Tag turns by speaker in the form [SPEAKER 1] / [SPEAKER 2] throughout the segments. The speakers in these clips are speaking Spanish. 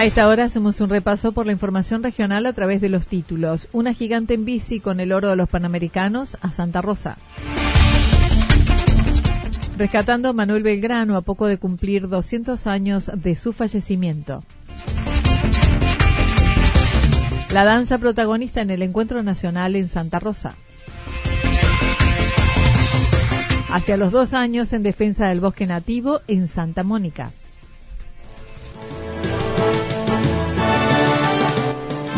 [SPEAKER 1] A esta hora hacemos un repaso por la información regional a través de los títulos. Una gigante en bici con el oro de los Panamericanos a Santa Rosa. Rescatando a Manuel Belgrano a poco de cumplir 200 años de su fallecimiento. La danza protagonista en el encuentro nacional en Santa Rosa. Hacia los dos años en defensa del bosque nativo en Santa Mónica.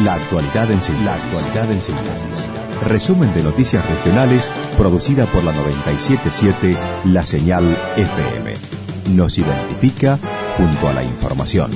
[SPEAKER 2] La actualidad en síntesis. La actualidad en síntesis. Resumen de noticias regionales producida por la 977 La Señal FM. Nos identifica junto a la información.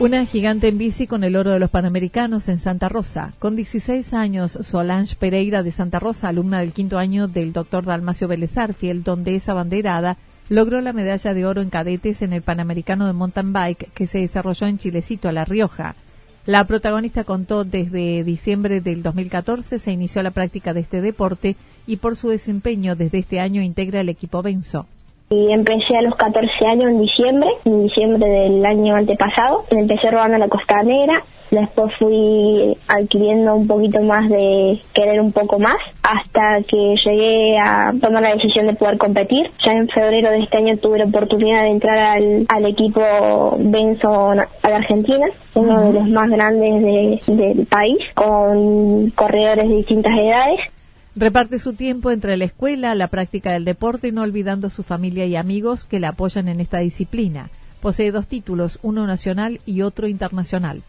[SPEAKER 1] Una gigante en bici con el oro de los Panamericanos en Santa Rosa. Con 16 años, Solange Pereira de Santa Rosa, alumna del quinto año del doctor Dalmacio Vélez Arfiel, donde es abanderada, logró la medalla de oro en cadetes en el Panamericano de Mountain Bike que se desarrolló en Chilecito, a La Rioja. La protagonista contó desde diciembre del 2014 se inició la práctica de este deporte y por su desempeño desde este año integra el equipo Benzo.
[SPEAKER 3] Y empecé a los 14 años en diciembre, en diciembre del año antepasado. Empecé robando la costanera Después fui adquiriendo un poquito más de querer un poco más hasta que llegué a tomar la decisión de poder competir. Ya en febrero de este año tuve la oportunidad de entrar al, equipo Benzo a la Argentina, uno de los más grandes del país, con corredores de distintas edades.
[SPEAKER 1] Reparte su tiempo entre la escuela, la práctica del deporte y no olvidando su familia y amigos que la apoyan en esta disciplina. Posee dos títulos, uno nacional y otro internacional.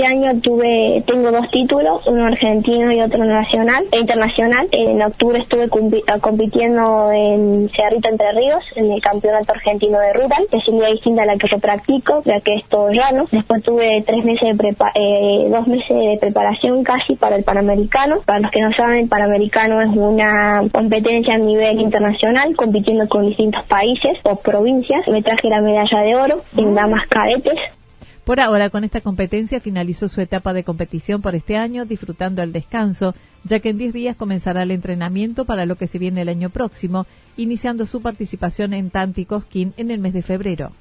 [SPEAKER 3] Este año tuve, tengo dos títulos, uno argentino y otro nacional e internacional. En octubre estuve ah, compitiendo en Cerrito Entre Ríos, en el campeonato argentino de rural, que es una distinta a la que yo practico, ya que es todo llano. Después tuve tres meses de eh, dos meses de preparación casi para el Panamericano. Para los que no saben, el Panamericano es una competencia a nivel internacional, compitiendo con distintos países o provincias. Me traje la medalla de oro en damas cadetes
[SPEAKER 1] por ahora, con esta competencia finalizó su etapa de competición por este año, disfrutando el descanso, ya que en 10 días comenzará el entrenamiento para lo que se viene el año próximo, iniciando su participación en Tanti Cosquín en el mes de febrero.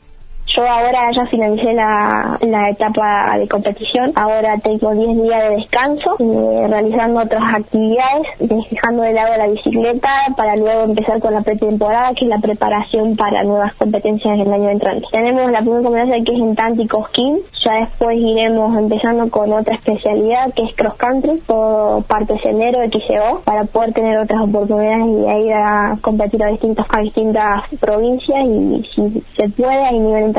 [SPEAKER 3] Yo ahora ya finalicé la, etapa de competición, ahora tengo 10 días de descanso, eh, realizando otras actividades, dejando de lado la bicicleta para luego empezar con la pretemporada, que es la preparación para nuevas competencias el año entrante. Tenemos la primera competencia que es en Tanti Cosquín, ya después iremos empezando con otra especialidad que es cross country, o parte sendero, XCO, para poder tener otras oportunidades y ir a competir a, distintos, a distintas provincias y si se puede a nivel internacional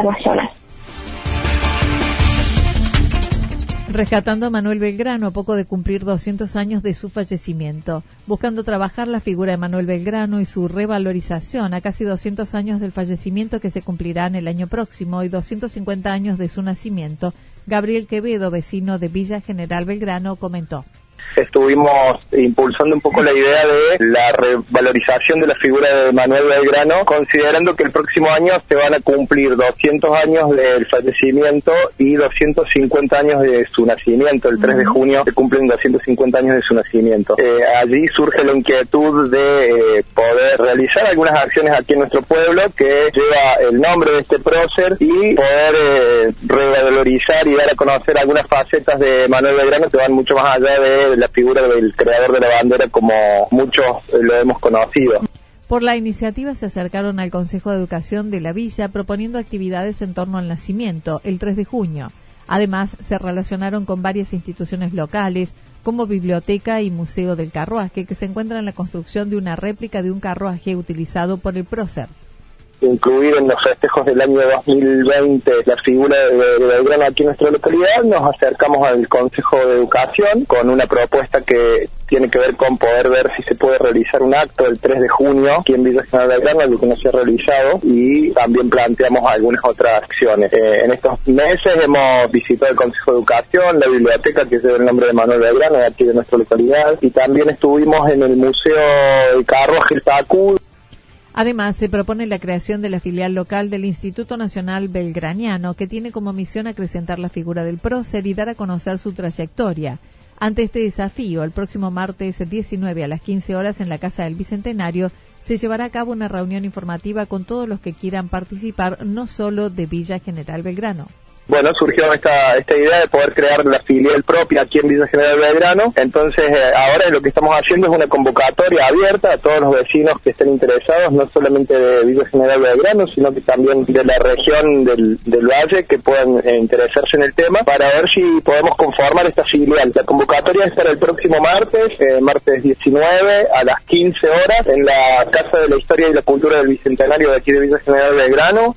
[SPEAKER 1] Rescatando a Manuel Belgrano a poco de cumplir 200 años de su fallecimiento, buscando trabajar la figura de Manuel Belgrano y su revalorización a casi 200 años del fallecimiento que se cumplirá en el año próximo y 250 años de su nacimiento, Gabriel Quevedo, vecino de Villa General Belgrano, comentó
[SPEAKER 4] estuvimos impulsando un poco la idea de la revalorización de la figura de Manuel Belgrano, considerando que el próximo año se van a cumplir 200 años del fallecimiento y 250 años de su nacimiento. El 3 de junio se cumplen 250 años de su nacimiento. Eh, allí surge la inquietud de eh, poder realizar algunas acciones aquí en nuestro pueblo que lleva el nombre de este prócer y poder eh, revalorizar y dar a conocer algunas facetas de Manuel Belgrano que van mucho más allá de la figura del creador de la bandera como muchos lo hemos conocido.
[SPEAKER 1] Por la iniciativa se acercaron al Consejo de Educación de la Villa proponiendo actividades en torno al nacimiento, el 3 de junio. Además, se relacionaron con varias instituciones locales, como Biblioteca y Museo del Carruaje, que se encuentran en la construcción de una réplica de un carruaje utilizado por el prócer
[SPEAKER 4] incluir en los festejos del año 2020 la figura de, Belgrano aquí en nuestra localidad, nos acercamos al Consejo de Educación con una propuesta que tiene que ver con poder ver si se puede realizar un acto el 3 de junio aquí en Villa General Belgrano, algo que no se ha realizado, y también planteamos algunas otras acciones. Eh, en estos meses hemos visitado el Consejo de Educación, la biblioteca que lleva el nombre de Manuel Belgrano, aquí de nuestra localidad, y también estuvimos en el Museo de Carros Tacú,
[SPEAKER 1] Además, se propone la creación de la filial local del Instituto Nacional Belgraniano, que tiene como misión acrecentar la figura del prócer y dar a conocer su trayectoria. Ante este desafío, el próximo martes 19 a las 15 horas en la Casa del Bicentenario se llevará a cabo una reunión informativa con todos los que quieran participar, no solo de Villa General Belgrano
[SPEAKER 4] bueno, surgió esta, esta idea de poder crear la filial propia aquí en Villa General Belgrano. Entonces, eh, ahora lo que estamos haciendo es una convocatoria abierta a todos los vecinos que estén interesados, no solamente de Villa General Belgrano, sino que también de la región del, Valle que puedan eh, interesarse en el tema, para ver si podemos conformar esta filial. La convocatoria es para el próximo martes, eh, martes 19 a las 15 horas, en la Casa de la Historia y la Cultura del Bicentenario de aquí de Villa General Belgrano.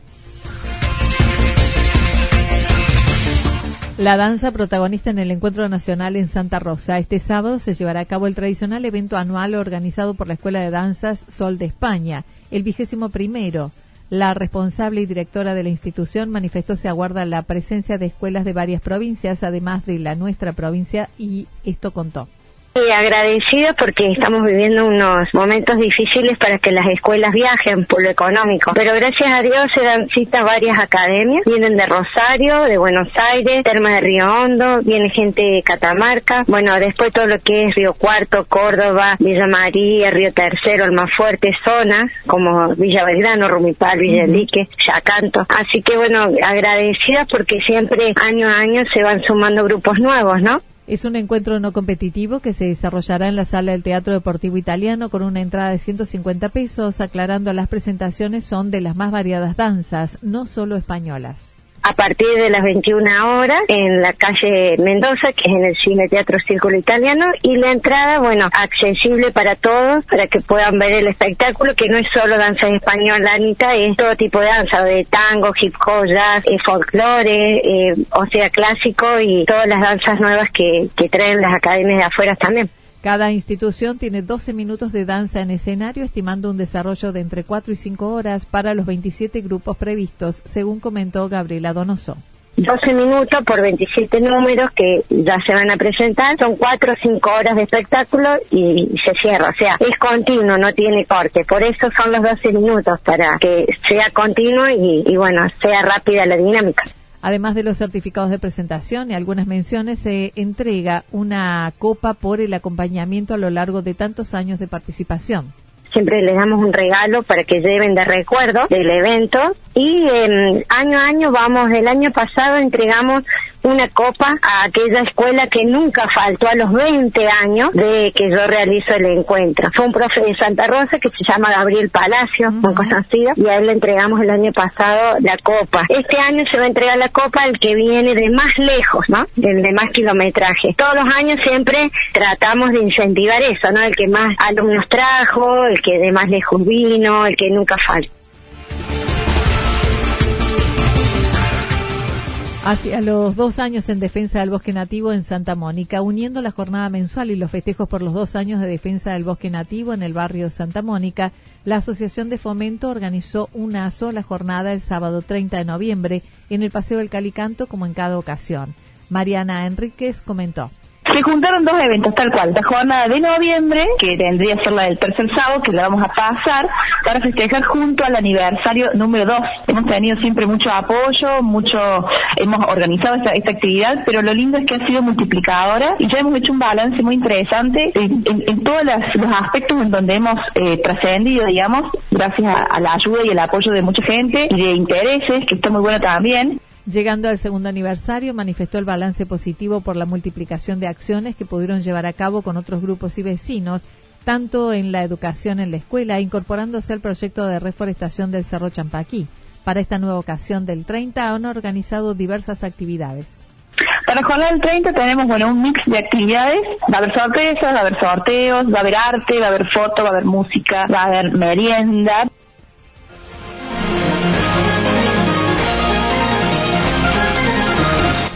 [SPEAKER 1] La danza protagonista en el encuentro nacional en Santa Rosa. Este sábado se llevará a cabo el tradicional evento anual organizado por la Escuela de Danzas Sol de España, el vigésimo primero. La responsable y directora de la institución manifestó se aguarda la presencia de escuelas de varias provincias, además de la nuestra provincia, y esto contó.
[SPEAKER 5] Agradecida porque estamos viviendo unos momentos difíciles para que las escuelas viajen por lo económico, pero gracias a Dios se dan cita varias academias, vienen de Rosario, de Buenos Aires, Termas de Río Hondo, viene gente de Catamarca, bueno, después todo lo que es Río Cuarto, Córdoba, Villa María, Río Tercero, el más fuerte, zonas como Villa Belgrano, Rumipal, Villa Lique, Yacanto, así que bueno, agradecida porque siempre año a año se van sumando grupos nuevos, ¿no?
[SPEAKER 1] Es un encuentro no competitivo que se desarrollará en la sala del Teatro Deportivo Italiano con una entrada de 150 pesos, aclarando las presentaciones son de las más variadas danzas, no solo españolas
[SPEAKER 5] a partir de las 21 horas en la calle Mendoza, que es en el Cine Teatro Círculo Italiano, y la entrada, bueno, accesible para todos, para que puedan ver el espectáculo, que no es solo danza española, Anita, es todo tipo de danza, de tango, hip hop, jazz, eh, folclore, eh, o sea, clásico y todas las danzas nuevas que, que traen las academias de afuera también.
[SPEAKER 1] Cada institución tiene 12 minutos de danza en escenario, estimando un desarrollo de entre 4 y 5 horas para los 27 grupos previstos, según comentó Gabriela Donoso.
[SPEAKER 5] 12 minutos por 27 números que ya se van a presentar, son 4 o 5 horas de espectáculo y se cierra, o sea, es continuo, no tiene corte, por eso son los 12 minutos, para que sea continuo y, y bueno, sea rápida la dinámica.
[SPEAKER 1] Además de los certificados de presentación y algunas menciones, se entrega una copa por el acompañamiento a lo largo de tantos años de participación.
[SPEAKER 5] Siempre les damos un regalo para que lleven de recuerdo del evento y eh, año a año vamos, el año pasado entregamos una copa a aquella escuela que nunca faltó a los 20 años de que yo realizo el encuentro. Fue un profe de Santa Rosa que se llama Gabriel Palacio, muy conocido, y a él le entregamos el año pasado la copa. Este año se va a entregar la copa al que viene de más lejos, ¿no? El de más kilometraje. Todos los años siempre tratamos de incentivar eso, ¿no? El que más alumnos trajo, el que de más lejos vino, el que nunca falta.
[SPEAKER 1] Hacia los dos años en defensa del bosque nativo en Santa Mónica, uniendo la jornada mensual y los festejos por los dos años de defensa del bosque nativo en el barrio Santa Mónica, la Asociación de Fomento organizó una sola jornada el sábado 30 de noviembre en el Paseo del Calicanto como en cada ocasión. Mariana Enríquez comentó
[SPEAKER 6] se juntaron dos eventos tal cual, la jornada de noviembre, que tendría que ser la del tercer sábado, que la vamos a pasar para festejar junto al aniversario número dos. Hemos tenido siempre mucho apoyo, mucho, hemos organizado esta, actividad, pero lo lindo es que ha sido multiplicadora y ya hemos hecho un balance muy interesante en, todos los aspectos en donde hemos eh, trascendido, digamos, gracias a, a la ayuda y el apoyo de mucha gente y de intereses, que está muy bueno también.
[SPEAKER 1] Llegando al segundo aniversario, manifestó el balance positivo por la multiplicación de acciones que pudieron llevar a cabo con otros grupos y vecinos, tanto en la educación en la escuela, incorporándose al proyecto de reforestación del Cerro Champaquí. Para esta nueva ocasión del 30 han organizado diversas actividades.
[SPEAKER 6] Para jornada del 30 tenemos bueno un mix de actividades, va a haber sorpresas, va a haber sorteos, va a haber arte, va a haber foto, va a haber música, va a haber merienda.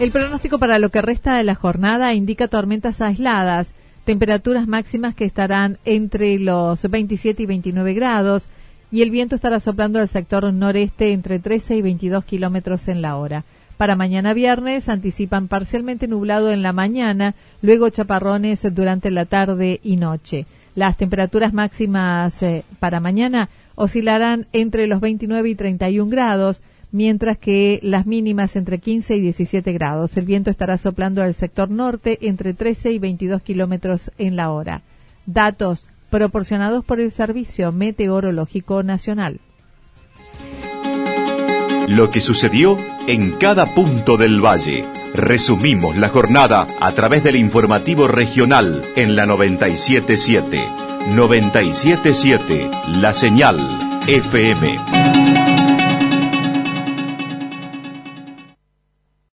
[SPEAKER 1] El pronóstico para lo que resta de la jornada indica tormentas aisladas, temperaturas máximas que estarán entre los 27 y 29 grados y el viento estará soplando al sector noreste entre 13 y 22 kilómetros en la hora. Para mañana viernes anticipan parcialmente nublado en la mañana, luego chaparrones durante la tarde y noche. Las temperaturas máximas eh, para mañana oscilarán entre los 29 y 31 grados, mientras que las mínimas entre 15 y 17 grados. El viento estará soplando al sector norte entre 13 y 22 kilómetros en la hora. Datos proporcionados por el Servicio Meteorológico Nacional.
[SPEAKER 2] Lo que sucedió en cada punto del valle. Resumimos la jornada a través del informativo regional en la 977. 977, la señal FM.